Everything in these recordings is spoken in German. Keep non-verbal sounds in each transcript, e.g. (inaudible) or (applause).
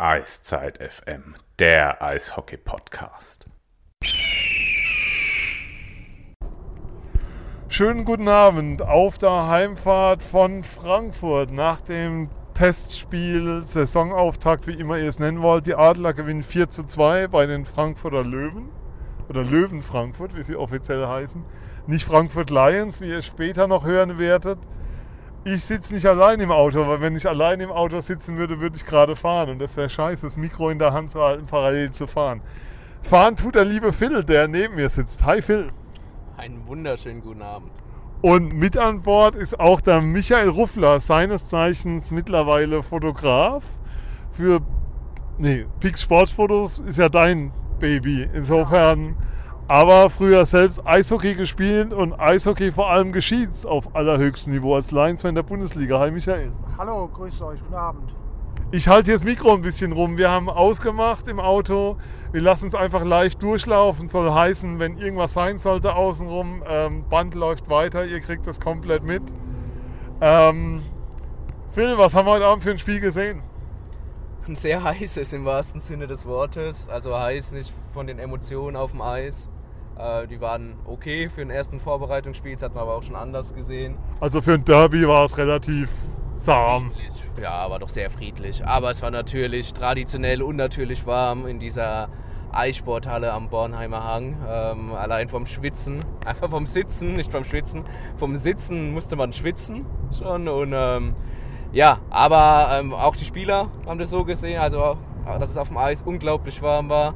Eiszeit FM, der Eishockey-Podcast. Schönen guten Abend auf der Heimfahrt von Frankfurt nach dem Testspiel, Saisonauftakt, wie immer ihr es nennen wollt. Die Adler gewinnen 4 zu 2 bei den Frankfurter Löwen oder Löwen Frankfurt, wie sie offiziell heißen. Nicht Frankfurt Lions, wie ihr später noch hören werdet. Ich sitze nicht allein im Auto, weil wenn ich allein im Auto sitzen würde, würde ich gerade fahren und das wäre scheiße, das Mikro in der Hand zu halten, parallel zu fahren. Fahren tut der liebe Phil, der neben mir sitzt. Hi Phil. Einen wunderschönen guten Abend. Und mit an Bord ist auch der Michael Ruffler, seines Zeichens mittlerweile Fotograf. Für, nee, Pix Sportfotos ist ja dein Baby. Insofern, aber früher selbst Eishockey gespielt und Eishockey vor allem geschieht auf allerhöchstem Niveau als Linesman der Bundesliga. Hi Michael. Hallo, grüßt euch, guten Abend. Ich halte hier das Mikro ein bisschen rum. Wir haben ausgemacht im Auto. Wir lassen es einfach live durchlaufen. Soll heißen, wenn irgendwas sein sollte außenrum, ähm, Band läuft weiter. Ihr kriegt das komplett mit. Ähm, Phil, was haben wir heute Abend für ein Spiel gesehen? Ein sehr (laughs) heißes im wahrsten Sinne des Wortes. Also heiß nicht von den Emotionen auf dem Eis. Äh, die waren okay für den ersten Vorbereitungsspiel. Das hat man aber auch schon anders gesehen. Also für ein Derby war es relativ zahm. Ja, war doch sehr friedlich. Aber es war natürlich traditionell unnatürlich warm in dieser Eissporthalle am Bornheimer Hang. Ähm, allein vom Schwitzen, (laughs) einfach vom Sitzen, nicht vom Schwitzen. Vom Sitzen musste man schwitzen schon. Und ähm, ja, aber ähm, auch die Spieler haben das so gesehen, also dass es auf dem Eis unglaublich warm war.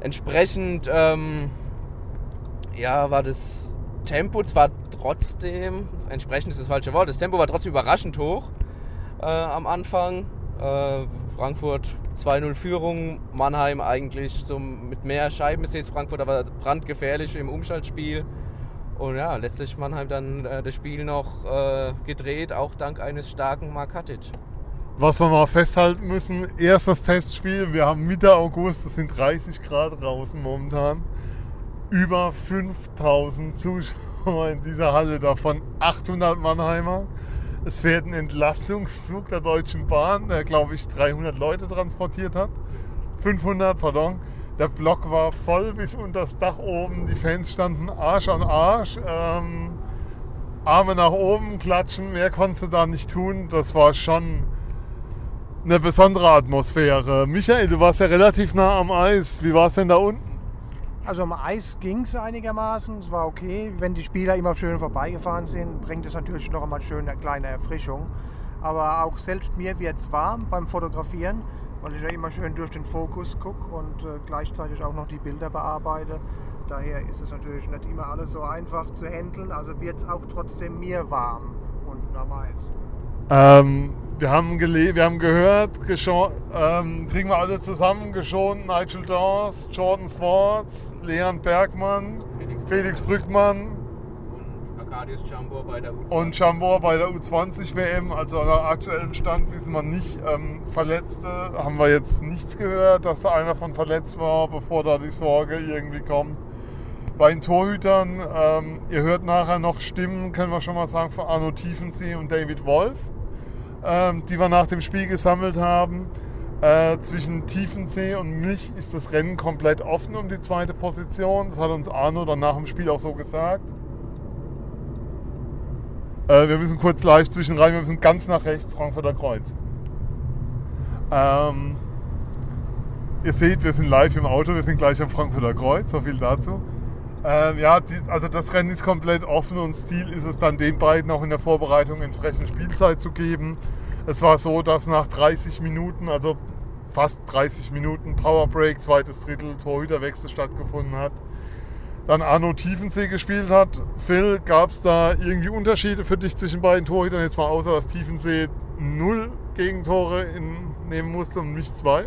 Entsprechend ähm, ja, war das Tempo zwar trotzdem, entsprechend ist das falsche Wort, das Tempo war trotzdem überraschend hoch äh, am Anfang. Äh, Frankfurt 2-0 Führung, Mannheim eigentlich so mit mehr Scheiben ist jetzt Frankfurt aber brandgefährlich im Umschaltspiel. Und ja, letztlich Mannheim dann äh, das Spiel noch äh, gedreht, auch dank eines starken Mark Hatic. Was wir mal festhalten müssen, erstes Testspiel, wir haben Mitte August, es sind 30 Grad draußen momentan. Über 5000 Zuschauer in dieser Halle, davon 800 Mannheimer. Es fährt ein Entlastungszug der Deutschen Bahn, der glaube ich 300 Leute transportiert hat. 500, pardon. Der Block war voll bis unter das Dach oben. Die Fans standen Arsch an Arsch. Ähm, Arme nach oben klatschen, mehr konntest du da nicht tun. Das war schon eine besondere Atmosphäre. Michael, du warst ja relativ nah am Eis. Wie war es denn da unten? Also am Eis ging es einigermaßen, es war okay. Wenn die Spieler immer schön vorbeigefahren sind, bringt es natürlich noch einmal schön eine kleine Erfrischung. Aber auch selbst mir wird es warm beim Fotografieren, weil ich ja immer schön durch den Fokus gucke und äh, gleichzeitig auch noch die Bilder bearbeite. Daher ist es natürlich nicht immer alles so einfach zu handeln, also wird es auch trotzdem mir warm unten am Eis. Ähm, wir, haben wir haben gehört, ähm, kriegen wir alle zusammen, geschont Nigel Dawes, Jordan Swartz, Leon Bergmann, Felix, Felix Brückmann und Arkadius Jambor bei der U20. Und Jambor bei der U20 WM. Also nach aktuellem Stand wissen wir nicht. Ähm, Verletzte haben wir jetzt nichts gehört, dass da einer von verletzt war, bevor da die Sorge irgendwie kommt. Bei den Torhütern, ähm, ihr hört nachher noch Stimmen, können wir schon mal sagen, von Arno Tiefensee und David Wolf die wir nach dem Spiel gesammelt haben. Äh, zwischen Tiefensee und mich ist das Rennen komplett offen um die zweite Position. Das hat uns Arno dann nach dem Spiel auch so gesagt. Äh, wir müssen kurz live zwischenrein, wir müssen ganz nach rechts, Frankfurter Kreuz. Ähm, ihr seht, wir sind live im Auto, wir sind gleich am Frankfurter Kreuz, so viel dazu. Ähm, ja, die, also das Rennen ist komplett offen und Ziel ist es dann den beiden auch in der Vorbereitung entsprechend Spielzeit zu geben. Es war so, dass nach 30 Minuten, also fast 30 Minuten Powerbreak, zweites Drittel, Torhüterwechsel stattgefunden hat. Dann Arno Tiefensee gespielt hat. Phil, gab es da irgendwie Unterschiede für dich zwischen beiden Torhütern? Jetzt mal außer, dass Tiefensee null Gegentore in, nehmen musste und nicht zwei.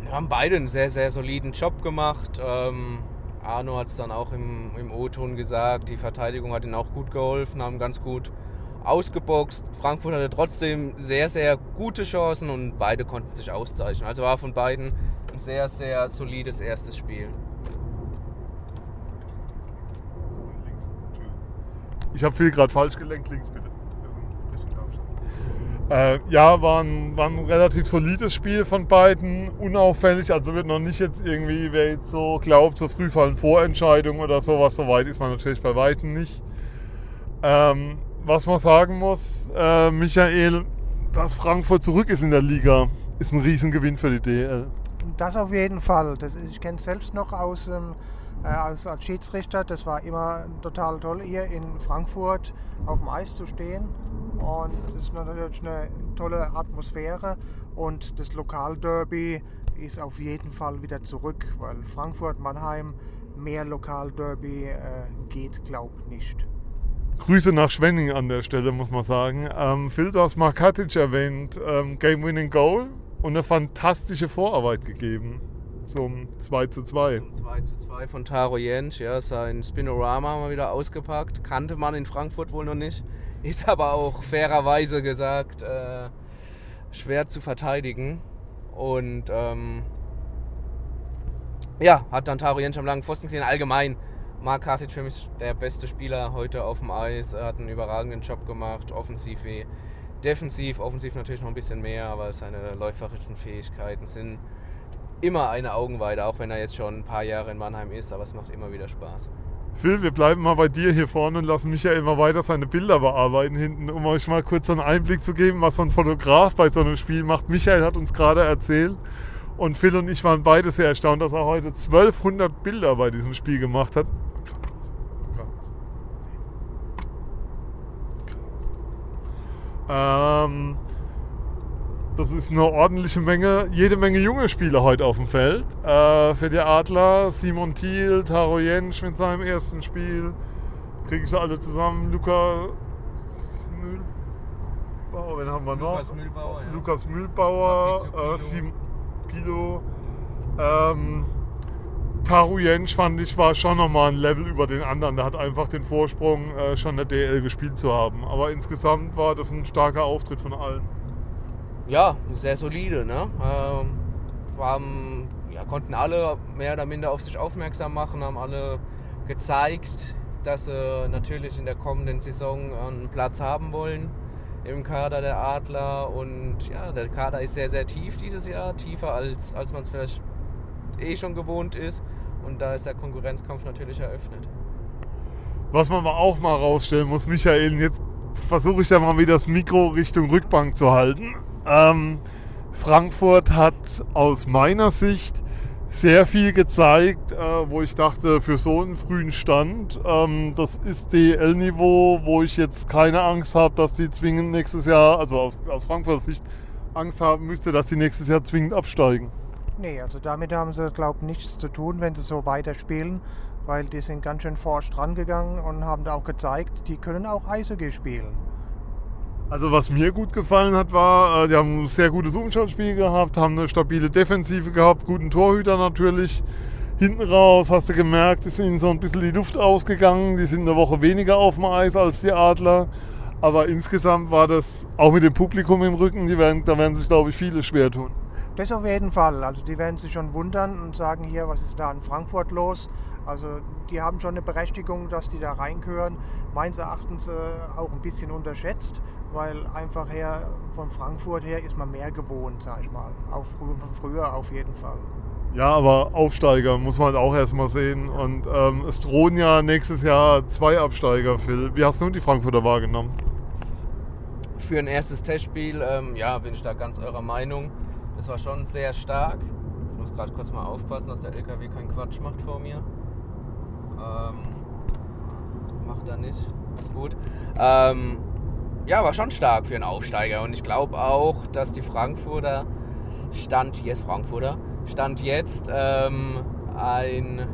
Wir haben beide einen sehr, sehr soliden Job gemacht. Ähm, Arno hat es dann auch im, im O-Ton gesagt. Die Verteidigung hat ihnen auch gut geholfen, haben ganz gut ausgeboxt. Frankfurt hatte trotzdem sehr, sehr gute Chancen und beide konnten sich auszeichnen. Also war von beiden ein sehr, sehr solides erstes Spiel. Ich habe viel gerade falsch gelenkt, links bitte. Äh, ja, war ein, war ein relativ solides Spiel von beiden, unauffällig. Also wird noch nicht jetzt irgendwie, wer jetzt so glaubt, so früh fallen Vorentscheidungen oder sowas. So weit ist man natürlich bei weitem nicht. Ähm, was man sagen muss, äh, Michael, dass Frankfurt zurück ist in der Liga, ist ein Riesengewinn für die DL. Das auf jeden Fall. Das, ich kenne es selbst noch aus, ähm, äh, als, als Schiedsrichter. Das war immer total toll, hier in Frankfurt auf dem Eis zu stehen. Und das ist natürlich eine tolle Atmosphäre. Und das Lokalderby ist auf jeden Fall wieder zurück, weil Frankfurt-Mannheim mehr Lokalderby äh, geht, glaubt nicht. Grüße nach Schwenning an der Stelle, muss man sagen. Ähm, Phil, du hast Mark Katic erwähnt, ähm, Game-Winning Goal und eine fantastische Vorarbeit gegeben zum 2 zu 2. Zum 2 zu 2 von Taro Jentsch, ja, sein Spinorama wir wieder ausgepackt. Kannte man in Frankfurt wohl noch nicht. Ist aber auch fairerweise gesagt äh, schwer zu verteidigen. Und ähm, ja, hat dann Taro Jentsch am langen Pfosten gesehen. Allgemein Mark Kartic für mich der beste Spieler heute auf dem Eis. Er hat einen überragenden Job gemacht, offensiv wie defensiv. Offensiv natürlich noch ein bisschen mehr, aber seine läuferischen Fähigkeiten sind immer eine Augenweide, auch wenn er jetzt schon ein paar Jahre in Mannheim ist, aber es macht immer wieder Spaß. Phil, wir bleiben mal bei dir hier vorne und lassen Michael mal weiter seine Bilder bearbeiten hinten, um euch mal kurz so einen Einblick zu geben, was so ein Fotograf bei so einem Spiel macht. Michael hat uns gerade erzählt und Phil und ich waren beide sehr erstaunt, dass er heute 1200 Bilder bei diesem Spiel gemacht hat. Ähm, das ist eine ordentliche Menge, jede Menge junge Spieler heute auf dem Feld. Äh, für die Adler Simon Thiel, Taro Jentsch mit seinem ersten Spiel. Kriege ich sie alle zusammen. Lukas Mühlbauer, wen haben wir noch? Lukas Mühlbauer, ja. Lukas Mühlbauer, Fabrizio Pilo. äh, Sim Pilo. Ähm, Taru Jentsch fand ich war schon nochmal ein Level über den anderen. Der hat einfach den Vorsprung, äh, schon der DL gespielt zu haben. Aber insgesamt war das ein starker Auftritt von allen. Ja, sehr solide. Ne? Ähm, haben, ja, konnten alle mehr oder minder auf sich aufmerksam machen, haben alle gezeigt, dass sie natürlich in der kommenden Saison einen Platz haben wollen im Kader der Adler. Und ja, der Kader ist sehr, sehr tief dieses Jahr, tiefer als, als man es vielleicht eh schon gewohnt ist. Und da ist der Konkurrenzkampf natürlich eröffnet. Was man auch mal rausstellen muss, Michael, jetzt versuche ich da mal wieder das Mikro Richtung Rückbank zu halten. Ähm, Frankfurt hat aus meiner Sicht sehr viel gezeigt, äh, wo ich dachte, für so einen frühen Stand, ähm, das ist DL-Niveau, wo ich jetzt keine Angst habe, dass die zwingend nächstes Jahr, also aus, aus Frankfurter Sicht, Angst haben müsste, dass die nächstes Jahr zwingend absteigen. Nee, also damit haben sie, glaube ich, nichts zu tun, wenn sie so weiterspielen, weil die sind ganz schön forsch dran gegangen und haben da auch gezeigt, die können auch Eishockey spielen. Also was mir gut gefallen hat, war, äh, die haben ein sehr gutes Umschaltspiel gehabt, haben eine stabile Defensive gehabt, guten Torhüter natürlich. Hinten raus hast du gemerkt, ist ihnen so ein bisschen die Luft ausgegangen. Die sind eine Woche weniger auf dem Eis als die Adler. Aber insgesamt war das auch mit dem Publikum im Rücken, werden, da werden sich, glaube ich, viele schwer tun. Das auf jeden Fall. Also die werden sich schon wundern und sagen hier, was ist da in Frankfurt los? Also die haben schon eine Berechtigung, dass die da reingehören. Meines Erachtens äh, auch ein bisschen unterschätzt, weil einfach her von Frankfurt her ist man mehr gewohnt, sag ich mal. Auch frü von früher auf jeden Fall. Ja, aber Aufsteiger muss man halt auch erstmal sehen. Und ähm, es drohen ja nächstes Jahr zwei Absteiger, Phil. Wie hast du die Frankfurter wahrgenommen? Für ein erstes Testspiel, ähm, ja, bin ich da ganz eurer Meinung. Das war schon sehr stark. Ich muss gerade kurz mal aufpassen, dass der LKW keinen Quatsch macht vor mir. Ähm, macht er nicht. Ist gut. Ähm, ja, war schon stark für einen Aufsteiger. Und ich glaube auch, dass die Frankfurter Stand jetzt, Frankfurter, Stand jetzt ähm, einen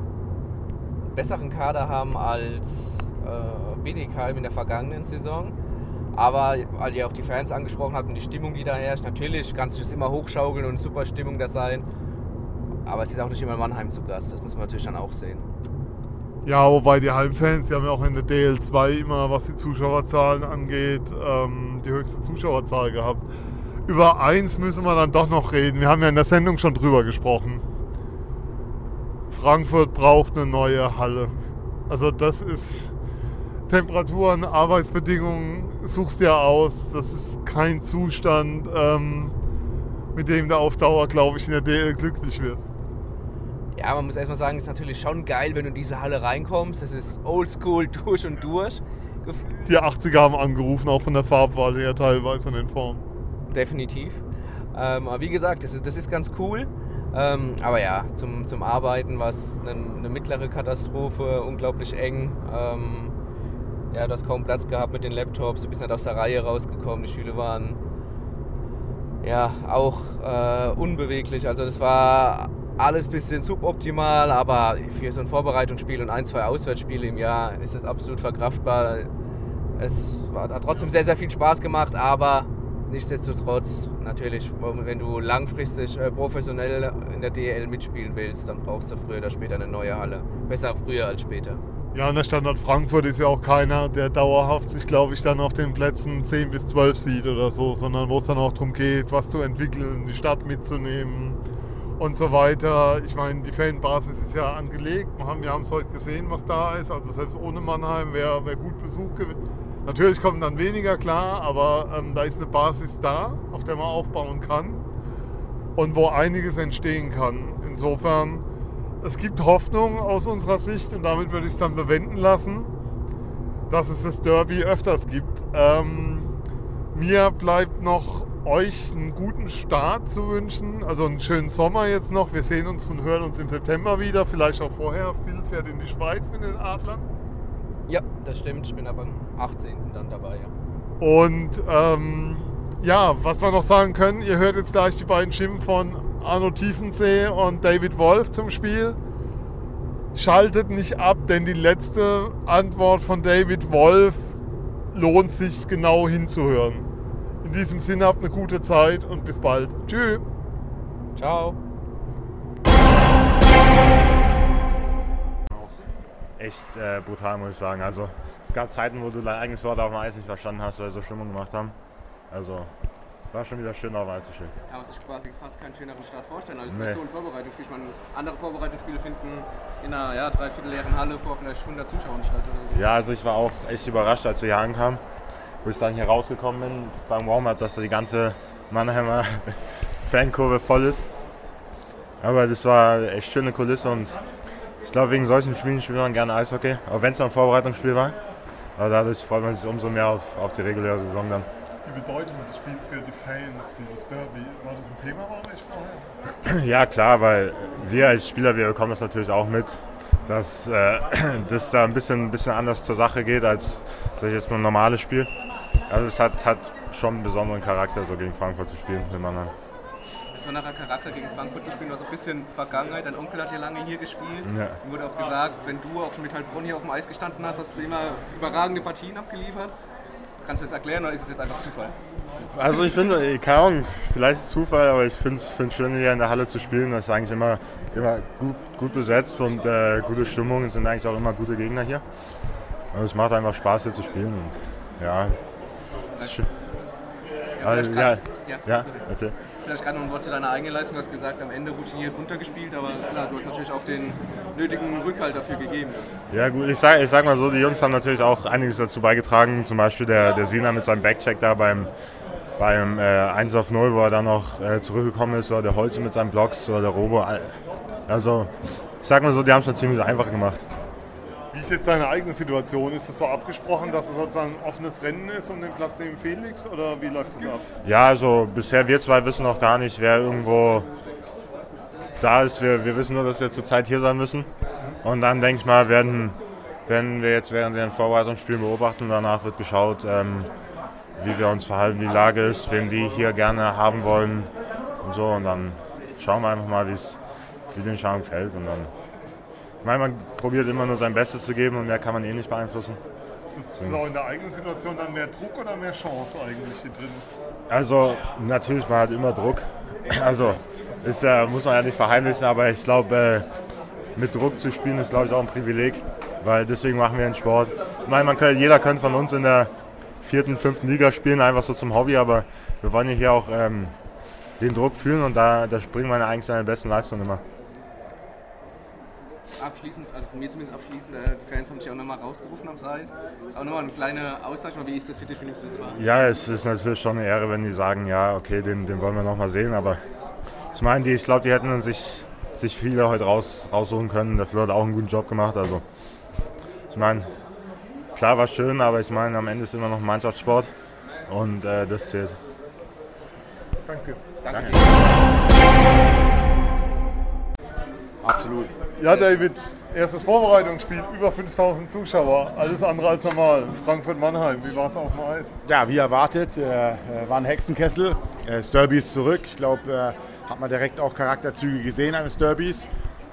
besseren Kader haben als äh, Bietigheim in der vergangenen Saison. Aber weil ihr auch die Fans angesprochen habt und die Stimmung, die da herrscht, natürlich kann sich das immer hochschaukeln und super Stimmung da sein. Aber es ist auch nicht immer Mannheim zu Gast, das muss man natürlich dann auch sehen. Ja, wobei die Heimfans, die haben ja auch in der DL2 immer, was die Zuschauerzahlen angeht, ähm, die höchste Zuschauerzahl gehabt. Über eins müssen wir dann doch noch reden. Wir haben ja in der Sendung schon drüber gesprochen. Frankfurt braucht eine neue Halle. Also das ist, Temperaturen, Arbeitsbedingungen suchst ja aus. Das ist kein Zustand, ähm, mit dem du auf Dauer, glaube ich, in der DL glücklich wirst. Ja, man muss erstmal sagen, es ist natürlich schon geil, wenn du in diese Halle reinkommst. Das ist oldschool (laughs) durch und durch. Die 80er haben angerufen, auch von der Farbwahl her teilweise und den Formen. Definitiv. Ähm, aber wie gesagt, das ist, das ist ganz cool. Ähm, aber ja, zum, zum Arbeiten war es eine, eine mittlere Katastrophe, unglaublich eng. Ähm, ja, du hast kaum Platz gehabt mit den Laptops, du bist nicht aus der Reihe rausgekommen, die Stühle waren ja auch äh, unbeweglich. Also das war alles ein bisschen suboptimal, aber für so ein Vorbereitungsspiel und ein, zwei Auswärtsspiele im Jahr ist das absolut verkraftbar. Es hat trotzdem sehr, sehr viel Spaß gemacht, aber nichtsdestotrotz natürlich, wenn du langfristig äh, professionell in der DL mitspielen willst, dann brauchst du früher oder später eine neue Halle. Besser früher als später. Ja, in der Standard Frankfurt ist ja auch keiner, der dauerhaft sich, glaube ich, dann auf den Plätzen 10 bis 12 sieht oder so, sondern wo es dann auch darum geht, was zu entwickeln, die Stadt mitzunehmen und so weiter. Ich meine, die Fanbasis ist ja angelegt. Wir haben, es heute gesehen, was da ist. Also selbst ohne Mannheim wäre wär gut Besuch gewesen. Natürlich kommen dann weniger, klar, aber ähm, da ist eine Basis da, auf der man aufbauen kann und wo einiges entstehen kann. Insofern, es gibt Hoffnung aus unserer Sicht und damit würde ich es dann bewenden lassen, dass es das Derby öfters gibt. Ähm, mir bleibt noch euch einen guten Start zu wünschen, also einen schönen Sommer jetzt noch. Wir sehen uns und hören uns im September wieder, vielleicht auch vorher. Phil fährt in die Schweiz mit den Adlern. Ja, das stimmt. Ich bin aber am 18. dann dabei. Ja. Und ähm, ja, was wir noch sagen können, ihr hört jetzt gleich die beiden Stimmen von Arno Tiefensee und David Wolf zum Spiel. Schaltet nicht ab, denn die letzte Antwort von David Wolf lohnt sich genau hinzuhören. In diesem Sinne habt eine gute Zeit und bis bald. Tschüss. Ciao. echt äh, brutal, muss ich sagen. Also es gab Zeiten, wo du dein eigenes Wort auf dem Eis nicht verstanden hast, weil wir so Stimmung gemacht haben. Also war schon wieder schön auf dem Eis zu stehen. Kann man sich quasi fast keinen schöneren Start vorstellen als Nee. so ein Vorbereitungsspiel. Ich meine, andere Vorbereitungsspiele finden in einer ja, dreiviertel leeren Halle vor vielleicht 100 Zuschauern statt oder so. Ja, also ich war auch echt überrascht, als wir hier ankamen, wo ich dann hier rausgekommen bin beim Warm-Up, dass da die ganze Mannheimer (laughs) Fankurve voll ist. Aber das war echt schöne Kulisse und ich glaube, wegen solchen Spielen spielt man gerne Eishockey, auch wenn es ein Vorbereitungsspiel war. Aber dadurch freut man sich umso mehr auf, auf die reguläre Saison dann. Die Bedeutung des Spiels für die Fans, dieses Derby, war das ein Thema bei euch vorher? (clears throat) Ja, klar, weil wir als Spieler, wir bekommen das natürlich auch mit, dass äh, (clears throat) das da ein bisschen, ein bisschen anders zur Sache geht als sag ich jetzt mal, ein normales Spiel. Also es hat, hat schon einen besonderen Charakter, so gegen Frankfurt zu spielen mit Mannheim. Besonderer Charakter gegen Frankfurt zu spielen, du hast auch ein bisschen Vergangenheit. Dein Onkel hat hier lange hier gespielt. Ja. Ihm wurde auch gesagt, wenn du auch schon mit Heilbronn hier auf dem Eis gestanden hast, hast du immer überragende Partien abgeliefert. Kannst du das erklären oder ist es jetzt einfach Zufall? Also ich finde, eh, keine Ahnung, vielleicht ist es Zufall, aber ich finde es schön, hier in der Halle zu spielen. Das ist eigentlich immer, immer gut, gut besetzt und äh, gute Stimmung. Es sind eigentlich auch immer gute Gegner hier. Und es macht einfach Spaß, hier zu spielen. Und, ja, ist schön. Ja, Also, vielleicht ja, ja, ja, erzähl. Vielleicht gerade noch ein Wort zu deiner eigenen Leistung. Du hast gesagt, am Ende routiniert runtergespielt, aber klar, du hast natürlich auch den nötigen Rückhalt dafür gegeben. Ja gut, ich sag, ich sag mal so, die Jungs haben natürlich auch einiges dazu beigetragen. Zum Beispiel der, der Sina mit seinem Backcheck da beim, beim äh, 1 auf 0, wo er dann noch äh, zurückgekommen ist, oder der Holze mit seinen Blocks, oder der Robo. Also ich sag mal so, die haben es schon ziemlich einfach gemacht. Wie ist jetzt deine eigene Situation? Ist es so abgesprochen, dass es sozusagen ein offenes Rennen ist um den Platz neben Felix oder wie läuft das ab? Ja, also bisher wir zwei wissen noch gar nicht, wer irgendwo da ist. Wir, wir wissen nur, dass wir zurzeit hier sein müssen. Und dann denke ich mal, werden, werden wir jetzt während den Vorbereitungsspielen beobachten und danach wird geschaut, ähm, wie wir uns verhalten, wie die Lage ist, wen die hier gerne haben wollen und so. Und dann schauen wir einfach mal, wie's, wie die Entscheidung fällt. Und dann, ich meine, man probiert immer nur sein Bestes zu geben und mehr kann man eh nicht beeinflussen. Ist es auch in der eigenen Situation dann mehr Druck oder mehr Chance eigentlich hier drin? Also natürlich, man hat immer Druck. Also ist, ja, muss man ja nicht verheimlichen, aber ich glaube, äh, mit Druck zu spielen ist, glaube ich, auch ein Privileg, weil deswegen machen wir den Sport. Ich meine, man kann, jeder könnte von uns in der vierten, fünften Liga spielen, einfach so zum Hobby, aber wir wollen ja hier auch ähm, den Druck fühlen und da, da bringen wir eigentlich seine besten Leistungen immer. Abschließend, also von mir zumindest abschließend, äh, die Fans haben sich auch nochmal rausgerufen aufs Eis. Auch nochmal eine kleine Aussage, wie ist das für dich, nimmst du das wahr? Ja, es ist natürlich schon eine Ehre, wenn die sagen, ja, okay, den, den wollen wir nochmal sehen. Aber ich meine, ich glaube, die hätten sich, sich viele heute raus, raussuchen können. Der Flo hat auch einen guten Job gemacht. Also ich meine, klar war schön, aber ich meine, am Ende ist immer noch ein Mannschaftssport und äh, das zählt. Danke. Danke. Absolut. Ja, David, erstes Vorbereitungsspiel, über 5000 Zuschauer, alles andere als normal. Frankfurt-Mannheim, wie war es auf dem Eis? Ja, wie erwartet, äh, äh, war ein Hexenkessel. Äh, Derby ist zurück. Ich glaube, äh, hat man direkt auch Charakterzüge gesehen eines Derbys.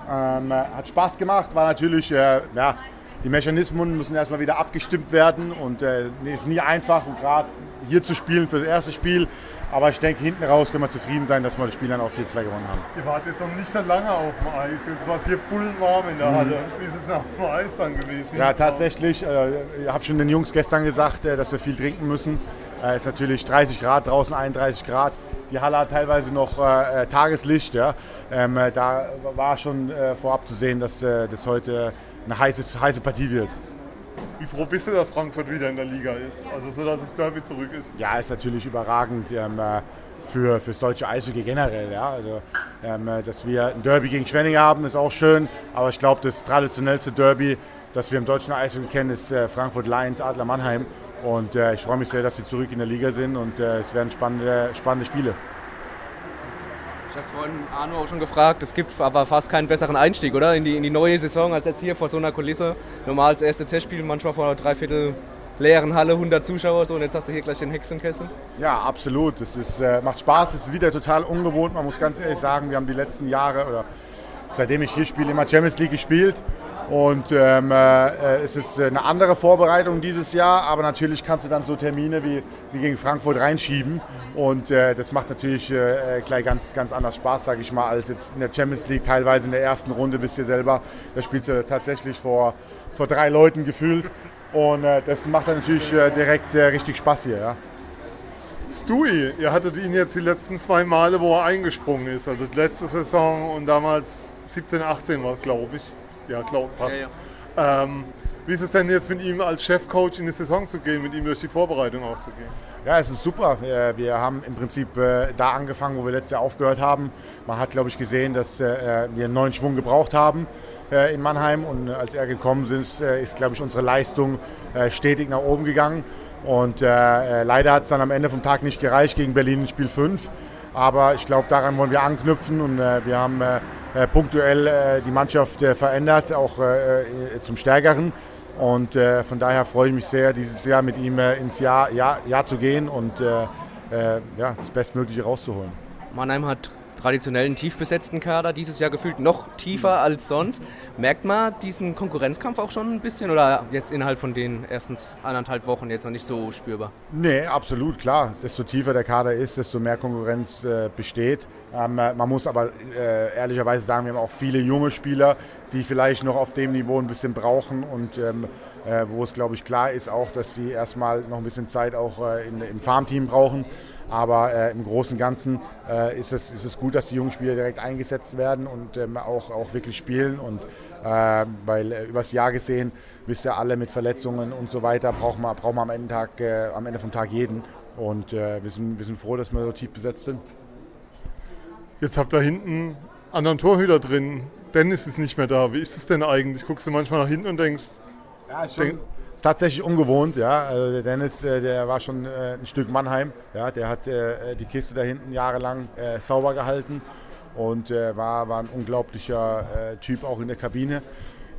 Ähm, äh, hat Spaß gemacht, war natürlich, äh, ja, die Mechanismen müssen erstmal wieder abgestimmt werden und nee, ist nie einfach und gerade hier zu spielen für das erste Spiel. Aber ich denke, hinten raus können wir zufrieden sein, dass wir das Spiel dann auch 4-2 gewonnen haben. Ihr wart jetzt noch nicht so lange auf dem Eis, jetzt war es hier bullenwarm in der Halle. Wie ist es nach dem Eis dann gewesen? Mhm. Ja, tatsächlich. Äh, ich habe schon den Jungs gestern gesagt, äh, dass wir viel trinken müssen. Es äh, ist natürlich 30 Grad draußen, 31 Grad. Die Halle hat teilweise noch äh, Tageslicht. Ja. Ähm, äh, da war schon äh, vorab zu sehen, dass das heute eine heiße, heiße Partie wird. Wie froh bist du, dass Frankfurt wieder in der Liga ist? Also so, dass das Derby zurück ist? Ja, ist natürlich überragend ähm, für das deutsche Eishockey generell. Ja. Also, ähm, dass wir ein Derby gegen Schwenning haben, ist auch schön. Aber ich glaube, das traditionellste Derby, das wir im deutschen Eishockey kennen, ist äh, Frankfurt Lions, Adler Mannheim. Und äh, ich freue mich sehr, dass sie zurück in der Liga sind und äh, es werden spannende, spannende Spiele. Ich habe es vorhin Arno auch schon gefragt, es gibt aber fast keinen besseren Einstieg, oder? In die, in die neue Saison als jetzt hier vor so einer Kulisse. Normal als erste Testspiel, manchmal vor einer Dreiviertel leeren Halle, 100 Zuschauer so und jetzt hast du hier gleich den Hexenkessel. Ja, absolut. Es ist, äh, macht Spaß, es ist wieder total ungewohnt. Man muss ganz ehrlich sagen, wir haben die letzten Jahre oder seitdem ich hier spiele, immer Champions League gespielt. Und ähm, äh, es ist eine andere Vorbereitung dieses Jahr, aber natürlich kannst du dann so Termine wie, wie gegen Frankfurt reinschieben. Und äh, das macht natürlich äh, gleich ganz, ganz anders Spaß, sage ich mal, als jetzt in der Champions League. Teilweise in der ersten Runde, wisst ihr selber, da spielst du tatsächlich vor, vor drei Leuten gefühlt. Und äh, das macht dann natürlich äh, direkt äh, richtig Spaß hier. Ja. Stui, ihr hattet ihn jetzt die letzten zwei Male, wo er eingesprungen ist. Also letzte Saison und damals 17, 18 war es, glaube ich. Ja, glaube passt. Ja, ja. Ähm, wie ist es denn jetzt mit ihm als Chefcoach in die Saison zu gehen, mit ihm durch die Vorbereitung auch zu gehen? Ja, es ist super. Wir- Wir haben im Prinzip äh, da angefangen, wo wir letztes Jahr aufgehört haben. Man hat, glaube ich, gesehen, dass äh, wir einen neuen Schwung gebraucht haben äh, in Mannheim. Und als er gekommen ist, ist, glaube ich, unsere Leistung stetig nach oben gegangen. Und leider hat es dann am Ende vom Tag nicht gereicht gegen Berlin in Spiel 5. Aber ich glaube, daran wollen wir anknüpfen und wir haben punktuell äh, die Mannschaft äh, verändert, auch äh, äh, zum Stärkeren. Und äh, von daher freue ich mich sehr, dieses Jahr mit ihm äh, ins Jahr, Jahr, Jahr zu gehen und äh, äh, das Bestmögliche rauszuholen. Mannheim hat traditionell einen tief besetzten Kader, dieses Jahr gefühlt noch tiefer als sonst. Merkt man diesen Konkurrenzkampf auch schon ein bisschen oder jetzt innerhalb von den ersten anderthalb Wochen jetzt noch nicht so spürbar? Nee, absolut, klar. Desto tiefer der Kader ist, desto mehr Konkurrenz äh, besteht. Ähm, äh, man muss aber äh, ehrlicherweise sagen, wir haben auch viele junge Spieler, die vielleicht noch auf dem Niveau ein bisschen brauchen und ähm, äh, wo es, glaube ich, klar ist auch, dass sie erstmal noch ein bisschen Zeit auch äh, in, im Farmteam brauchen. Aber äh, im Großen und Ganzen äh, ist, es, ist es gut, dass die jungen Spieler direkt eingesetzt werden und ähm, auch, auch wirklich spielen. Und, äh, weil äh, übers Jahr gesehen, wisst ihr alle, mit Verletzungen und so weiter, braucht man, braucht man am, Ende Tag, am Ende vom Tag jeden. Und wir, sind, wir sind froh, dass wir so tief besetzt sind. Jetzt habt ihr hinten anderen Torhüter drin. Dennis ist nicht mehr da. Wie ist es denn eigentlich? Guckst du manchmal nach hinten und denkst, Ja, ist, Denk- ist tatsächlich ungewohnt. Ja. Also der Dennis, äh, der war schon äh, ein Stück Mannheim. Ja. Der hat äh, die Kiste da hinten jahrelang sauber gehalten und war, war ein unglaublicher Typ auch in der Kabine.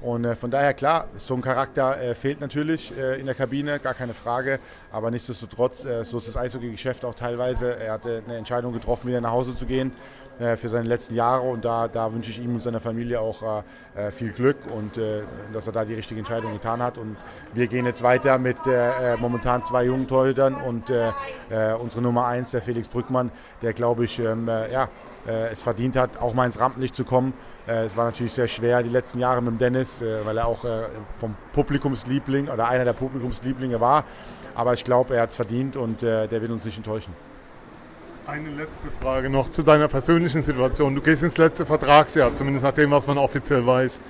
Und von daher klar, so ein Charakter fehlt natürlich in der Kabine, gar keine Frage. Aber nichtsdestotrotz, so ist das Eishockey-Geschäft auch teilweise. Er hatte eine Entscheidung getroffen, wieder nach Hause zu gehen für seine letzten Jahre. Und da, da wünsche ich ihm und seiner Familie auch äh, äh, viel Glück und äh, dass er da die richtige Entscheidung getan hat. Und wir gehen jetzt weiter mit äh, äh, momentan zwei jungen Torhütern und äh, äh, unsere Nummer eins, der Felix Brückmann, der glaube ich, ähm, äh, ja, äh, es verdient hat, auch mal ins Rampenlicht zu kommen. Äh, es war natürlich sehr schwer die letzten Jahre mit dem Dennis, äh, weil er auch äh, vom Publikumsliebling oder einer der Publikumslieblinge war. Aber ich glaube, er hat es verdient und äh, der wird uns nicht enttäuschen. Eine letzte Frage noch zu deiner persönlichen Situation. Du gehst ins letzte Vertragsjahr, zumindest nach dem, was man offiziell weiß.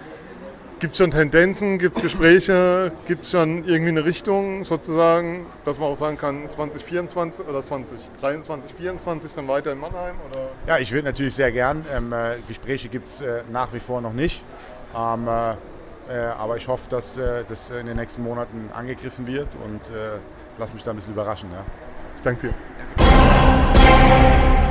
Gibt es schon Tendenzen, gibt es Gespräche, gibt es schon irgendwie eine Richtung sozusagen, dass man auch sagen kann, 2024 oder 2023, 2024 dann weiter in Mannheim? Oder? Ja, ich würde natürlich sehr gern. Ähm, äh, Gespräche gibt es äh, nach wie vor noch nicht. Ähm, äh, äh, aber ich hoffe, dass äh, das in den nächsten Monaten angegriffen wird und äh, lass mich da ein bisschen überraschen. Ja. Ich danke dir. you